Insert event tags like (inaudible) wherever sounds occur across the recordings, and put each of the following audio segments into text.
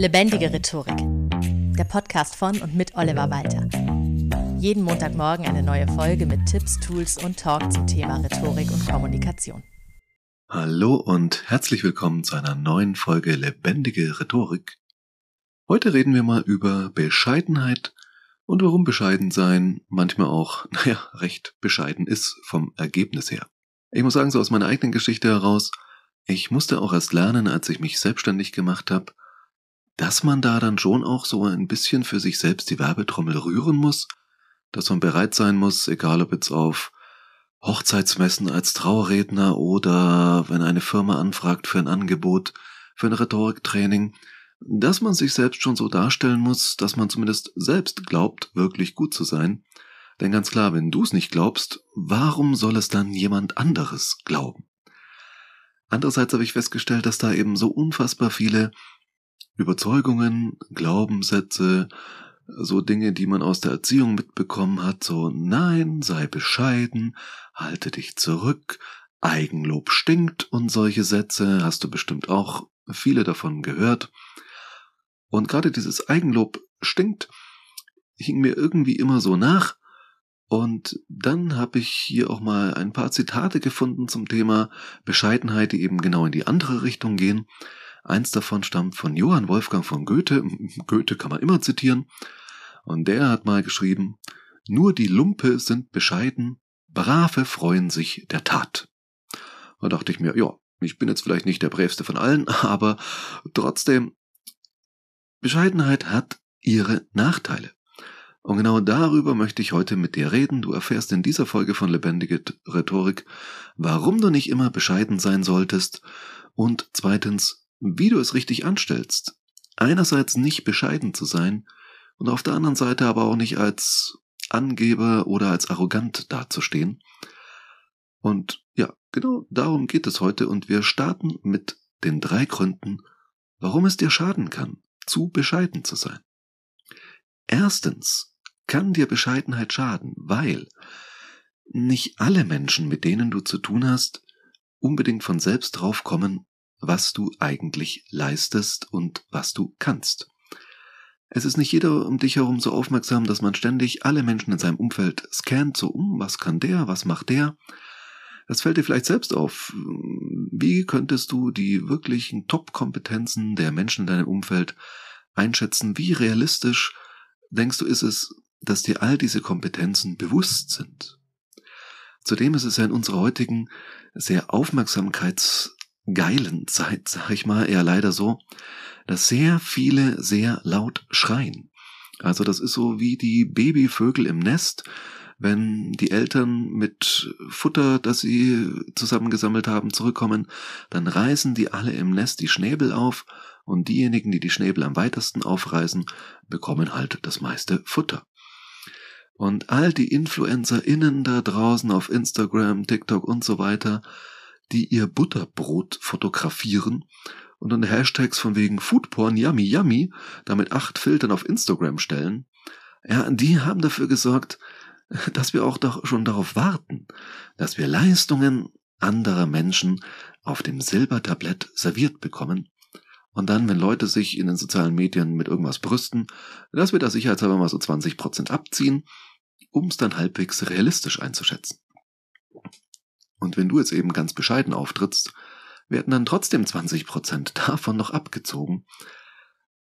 Lebendige Rhetorik. Der Podcast von und mit Oliver Walter. Jeden Montagmorgen eine neue Folge mit Tipps, Tools und Talk zum Thema Rhetorik und Kommunikation. Hallo und herzlich willkommen zu einer neuen Folge Lebendige Rhetorik. Heute reden wir mal über Bescheidenheit und warum bescheiden sein manchmal auch, (laughs) naja, recht bescheiden ist vom Ergebnis her. Ich muss sagen, so aus meiner eigenen Geschichte heraus, ich musste auch erst lernen, als ich mich selbstständig gemacht habe, dass man da dann schon auch so ein bisschen für sich selbst die Werbetrommel rühren muss, dass man bereit sein muss, egal ob jetzt auf Hochzeitsmessen als Trauerredner oder wenn eine Firma anfragt für ein Angebot, für ein Rhetoriktraining, dass man sich selbst schon so darstellen muss, dass man zumindest selbst glaubt, wirklich gut zu sein. Denn ganz klar, wenn du es nicht glaubst, warum soll es dann jemand anderes glauben? Andererseits habe ich festgestellt, dass da eben so unfassbar viele Überzeugungen, Glaubenssätze, so Dinge, die man aus der Erziehung mitbekommen hat, so nein, sei bescheiden, halte dich zurück, Eigenlob stinkt und solche Sätze hast du bestimmt auch viele davon gehört. Und gerade dieses Eigenlob stinkt hing mir irgendwie immer so nach. Und dann habe ich hier auch mal ein paar Zitate gefunden zum Thema Bescheidenheit, die eben genau in die andere Richtung gehen. Eins davon stammt von Johann Wolfgang von Goethe. Goethe kann man immer zitieren. Und der hat mal geschrieben, nur die Lumpe sind bescheiden, Brave freuen sich der Tat. Da dachte ich mir, ja, ich bin jetzt vielleicht nicht der brävste von allen, (laughs) aber trotzdem, Bescheidenheit hat ihre Nachteile. Und genau darüber möchte ich heute mit dir reden. Du erfährst in dieser Folge von Lebendige Rhetorik, warum du nicht immer bescheiden sein solltest und zweitens, wie du es richtig anstellst. Einerseits nicht bescheiden zu sein und auf der anderen Seite aber auch nicht als Angeber oder als arrogant dazustehen. Und ja, genau darum geht es heute und wir starten mit den drei Gründen, warum es dir schaden kann, zu bescheiden zu sein. Erstens kann dir Bescheidenheit schaden, weil nicht alle Menschen, mit denen du zu tun hast, unbedingt von selbst draufkommen, was du eigentlich leistest und was du kannst. Es ist nicht jeder um dich herum so aufmerksam, dass man ständig alle Menschen in seinem Umfeld scannt, so um, was kann der, was macht der. Das fällt dir vielleicht selbst auf. Wie könntest du die wirklichen Top-Kompetenzen der Menschen in deinem Umfeld einschätzen? Wie realistisch denkst du ist es, dass dir all diese Kompetenzen bewusst sind? Zudem ist es ja in unserer heutigen sehr aufmerksamkeits geilen Zeit, sag ich mal, eher leider so, dass sehr viele sehr laut schreien. Also das ist so wie die Babyvögel im Nest, wenn die Eltern mit Futter, das sie zusammengesammelt haben, zurückkommen, dann reißen die alle im Nest die Schnäbel auf und diejenigen, die die Schnäbel am weitesten aufreißen, bekommen halt das meiste Futter. Und all die InfluencerInnen da draußen auf Instagram, TikTok und so weiter, die ihr Butterbrot fotografieren und unter Hashtags von wegen Foodporn Yummy Yummy damit acht Filtern auf Instagram stellen, ja, die haben dafür gesorgt, dass wir auch doch schon darauf warten, dass wir Leistungen anderer Menschen auf dem Silbertablett serviert bekommen und dann, wenn Leute sich in den sozialen Medien mit irgendwas brüsten, dass wir da sicherheitshalber mal so 20% abziehen, um es dann halbwegs realistisch einzuschätzen. Und wenn du jetzt eben ganz bescheiden auftrittst, werden dann trotzdem 20 Prozent (laughs) davon noch abgezogen.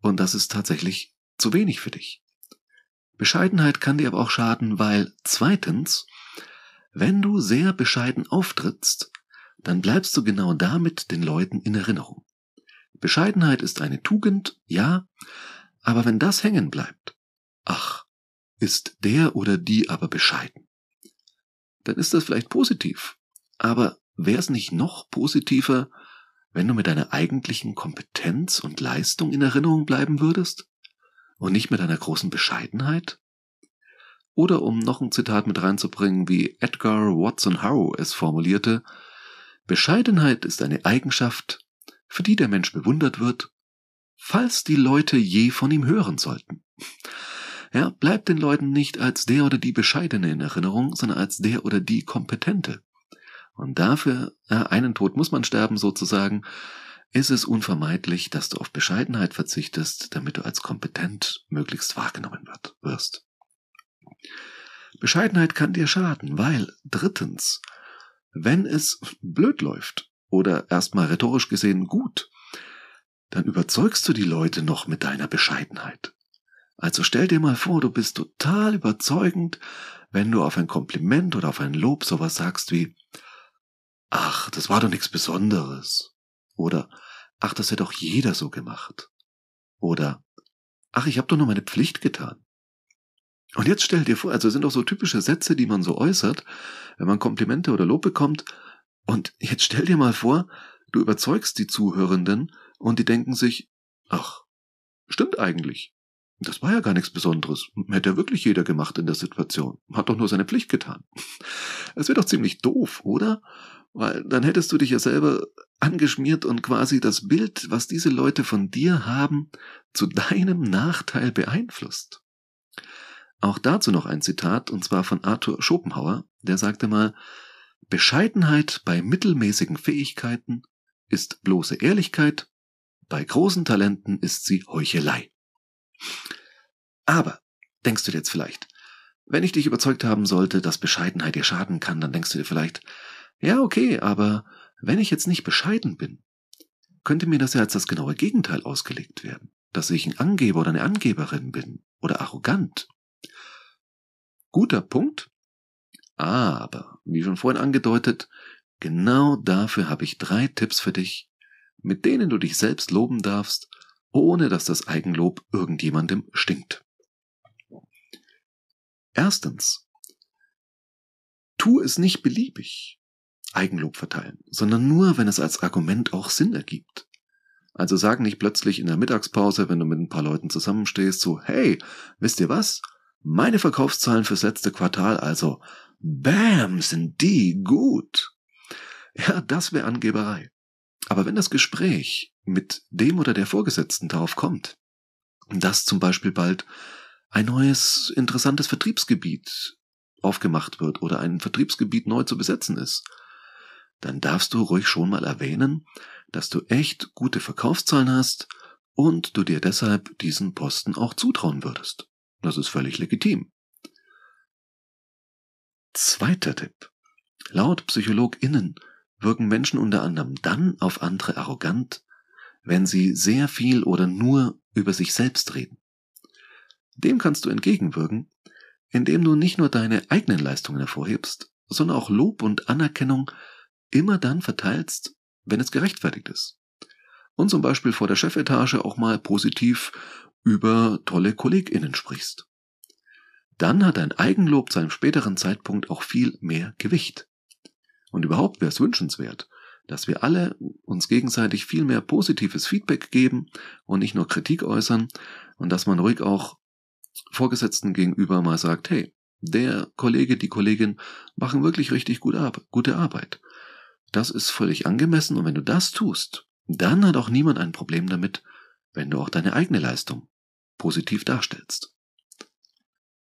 Und das ist tatsächlich zu wenig für dich. Bescheidenheit kann dir aber auch schaden, weil zweitens, wenn du sehr bescheiden auftrittst, dann bleibst du genau damit den Leuten in Erinnerung. Bescheidenheit ist eine Tugend, ja, aber wenn das hängen bleibt, ach, ist der oder die aber bescheiden, dann ist das vielleicht positiv, aber wäre es nicht noch positiver, wenn du mit deiner eigentlichen Kompetenz und Leistung in Erinnerung bleiben würdest? Und nicht mit deiner großen Bescheidenheit? Oder um noch ein Zitat mit reinzubringen, wie Edgar Watson Howe es formulierte, Bescheidenheit ist eine Eigenschaft, für die der Mensch bewundert wird, falls die Leute je von ihm hören sollten. Ja, bleibt den Leuten nicht als der oder die Bescheidene in Erinnerung, sondern als der oder die Kompetente. Und dafür, ja, einen Tod muss man sterben sozusagen. ist es unvermeidlich, dass du auf Bescheidenheit verzichtest, damit du als kompetent möglichst wahrgenommen wird, wirst. Bescheidenheit kann dir schaden, weil drittens, wenn es blöd läuft oder erstmal rhetorisch gesehen gut, dann überzeugst du die Leute noch mit deiner Bescheidenheit. Also stell dir mal vor, du bist total überzeugend, wenn du auf ein Kompliment oder auf ein Lob sowas sagst wie, ach, das war doch nichts Besonderes. Oder, ach, das hätte doch jeder so gemacht. Oder, ach, ich habe doch nur meine Pflicht getan. Und jetzt stell dir vor, also sind doch so typische Sätze, die man so äußert, wenn man Komplimente oder Lob bekommt. Und jetzt stell dir mal vor, du überzeugst die Zuhörenden und die denken sich, ach, stimmt eigentlich. Das war ja gar nichts Besonderes. Hätte ja wirklich jeder gemacht in der Situation. Hat doch nur seine Pflicht getan. (laughs) Es wäre doch ziemlich doof, oder? Weil dann hättest du dich ja selber angeschmiert und quasi das Bild, was diese Leute von dir haben, zu deinem Nachteil beeinflusst. Auch dazu noch ein Zitat, und zwar von Arthur Schopenhauer, der sagte mal, Bescheidenheit bei mittelmäßigen Fähigkeiten ist bloße Ehrlichkeit, bei großen Talenten ist sie Heuchelei. Aber, denkst du dir jetzt vielleicht, wenn ich dich überzeugt haben sollte, dass Bescheidenheit dir schaden kann, dann denkst du dir vielleicht, ja, okay, aber wenn ich jetzt nicht bescheiden bin, könnte mir das ja als das genaue Gegenteil ausgelegt werden, dass ich ein Angeber oder eine Angeberin bin oder arrogant Guter Punkt. Aber, wie schon vorhin angedeutet, genau dafür habe ich drei Tipps für dich, mit denen du dich selbst loben darfst, ohne dass das Eigenlob irgendjemandem stinkt. Erstens. Tu es nicht beliebig, Eigenlob verteilen, sondern nur, wenn es als Argument auch Sinn ergibt. Also sag nicht plötzlich in der Mittagspause, wenn du mit ein paar Leuten zusammenstehst, so, hey, wisst ihr was? Meine Verkaufszahlen fürs letzte Quartal also, bam, sind die gut. Ja, das wäre Angeberei. Aber wenn das Gespräch mit dem oder der Vorgesetzten darauf kommt, dass zum Beispiel bald ein neues interessantes Vertriebsgebiet aufgemacht wird oder ein Vertriebsgebiet neu zu besetzen ist, dann darfst du ruhig schon mal erwähnen, dass du echt gute Verkaufszahlen hast und du dir deshalb diesen Posten auch zutrauen würdest. Das ist völlig legitim. Zweiter Tipp. Laut PsychologInnen wirken Menschen unter anderem dann auf andere arrogant, wenn sie sehr viel oder nur über sich selbst reden. Dem kannst du entgegenwirken, indem du nicht nur deine eigenen Leistungen hervorhebst, sondern auch Lob und Anerkennung immer dann verteilst, wenn es gerechtfertigt ist. Und zum Beispiel vor der Chefetage auch mal positiv über tolle KollegInnen sprichst. Dann hat dein Eigenlob zu einem späteren Zeitpunkt auch viel mehr Gewicht. Und überhaupt wäre es wünschenswert, dass wir alle uns gegenseitig viel mehr positives Feedback geben und nicht nur Kritik äußern und dass man ruhig auch Vorgesetzten gegenüber mal sagt, hey, der Kollege, die Kollegin machen wirklich richtig gute Arbeit. Das ist völlig angemessen und wenn du das tust, dann hat auch niemand ein Problem damit, wenn du auch deine eigene Leistung positiv darstellst.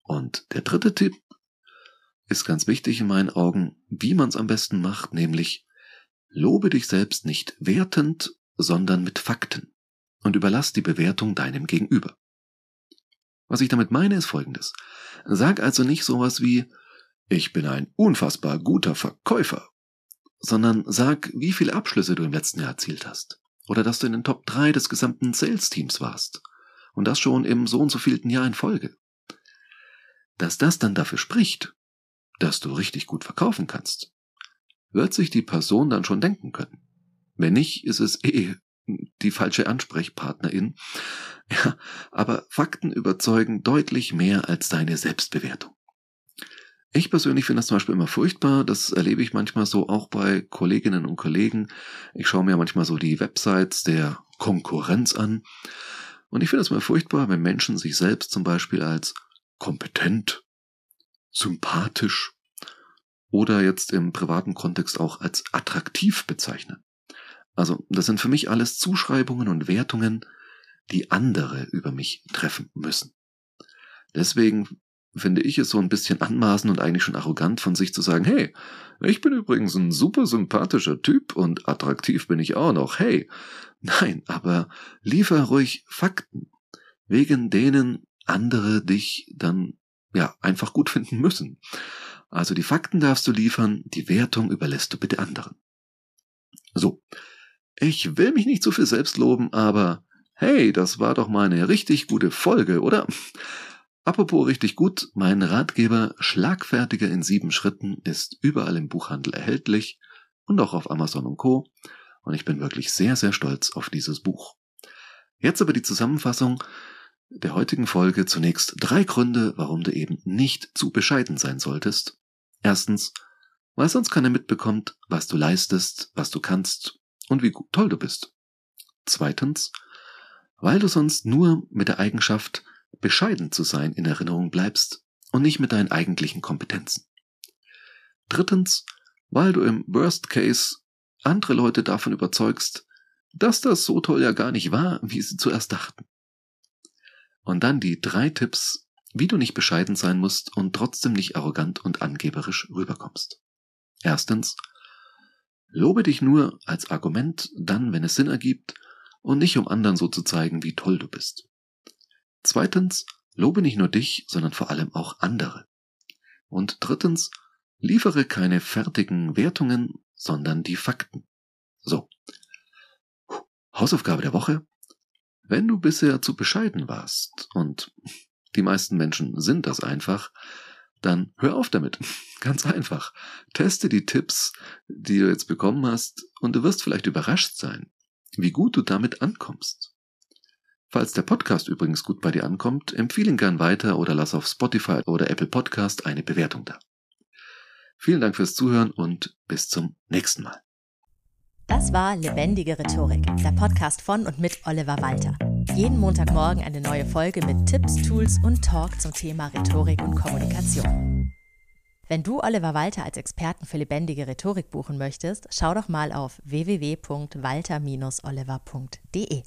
Und der dritte Tipp ist ganz wichtig in meinen Augen, wie man es am besten macht, nämlich lobe dich selbst nicht wertend, sondern mit Fakten und überlass die Bewertung deinem Gegenüber. Was ich damit meine, ist folgendes. Sag also nicht sowas wie, ich bin ein unfassbar guter Verkäufer, sondern sag, wie viele Abschlüsse du im letzten Jahr erzielt hast. Oder dass du in den Top 3 des gesamten Sales-Teams warst. Und das schon im so und so vielten Jahr in Folge. Dass das dann dafür spricht, dass du richtig gut verkaufen kannst, wird sich die Person dann schon denken können. Wenn nicht, ist es eh die falsche Ansprechpartnerin. Ja, aber Fakten überzeugen deutlich mehr als deine Selbstbewertung. Ich persönlich finde das zum Beispiel immer furchtbar. Das erlebe ich manchmal so auch bei Kolleginnen und Kollegen. Ich schaue mir manchmal so die Websites der Konkurrenz an und ich finde es mal furchtbar, wenn Menschen sich selbst zum Beispiel als kompetent, sympathisch oder jetzt im privaten Kontext auch als attraktiv bezeichnen. Also das sind für mich alles Zuschreibungen und Wertungen, die andere über mich treffen müssen. Deswegen finde ich es so ein bisschen anmaßen und eigentlich schon arrogant von sich zu sagen, hey, ich bin übrigens ein super sympathischer Typ und attraktiv bin ich auch noch, hey. Nein, aber liefer ruhig Fakten, wegen denen andere dich dann ja einfach gut finden müssen. Also die Fakten darfst du liefern, die Wertung überlässt du bitte anderen. So, ich will mich nicht zu viel selbst loben, aber hey, das war doch mal eine richtig gute Folge, oder? Apropos richtig gut, mein Ratgeber Schlagfertiger in sieben Schritten ist überall im Buchhandel erhältlich und auch auf Amazon und Co. Und ich bin wirklich sehr, sehr stolz auf dieses Buch. Jetzt aber die Zusammenfassung der heutigen Folge zunächst drei Gründe, warum du eben nicht zu bescheiden sein solltest. Erstens, weil sonst keiner mitbekommt, was du leistest, was du kannst und wie toll du bist. Zweitens, weil du sonst nur mit der Eigenschaft, bescheiden zu sein in Erinnerung bleibst und nicht mit deinen eigentlichen Kompetenzen. Drittens, weil du im Worst Case andere Leute davon überzeugst, dass das so toll ja gar nicht war, wie sie zuerst dachten. Und dann die drei Tipps, wie du nicht bescheiden sein musst und trotzdem nicht arrogant und angeberisch rüberkommst. Erstens, lobe dich nur als Argument dann, wenn es Sinn ergibt und nicht um anderen so zu zeigen, wie toll du bist. Zweitens, lobe nicht nur dich, sondern vor allem auch andere. Und drittens, liefere keine fertigen Wertungen, sondern die Fakten. So. Hausaufgabe der Woche. Wenn du bisher zu bescheiden warst, und die meisten Menschen sind das einfach, dann hör auf damit. (laughs) Ganz einfach. Teste die Tipps, die du jetzt bekommen hast, und du wirst vielleicht überrascht sein, wie gut du damit ankommst. Falls der Podcast übrigens gut bei dir ankommt, empfehle ihn gern weiter oder lass auf Spotify oder Apple Podcast eine Bewertung da. Vielen Dank fürs Zuhören und bis zum nächsten Mal. Das war Lebendige Rhetorik, der Podcast von und mit Oliver Walter. Jeden Montagmorgen eine neue Folge mit Tipps, Tools und Talk zum Thema Rhetorik und Kommunikation. Wenn du Oliver Walter als Experten für lebendige Rhetorik buchen möchtest, schau doch mal auf www.walter-oliver.de.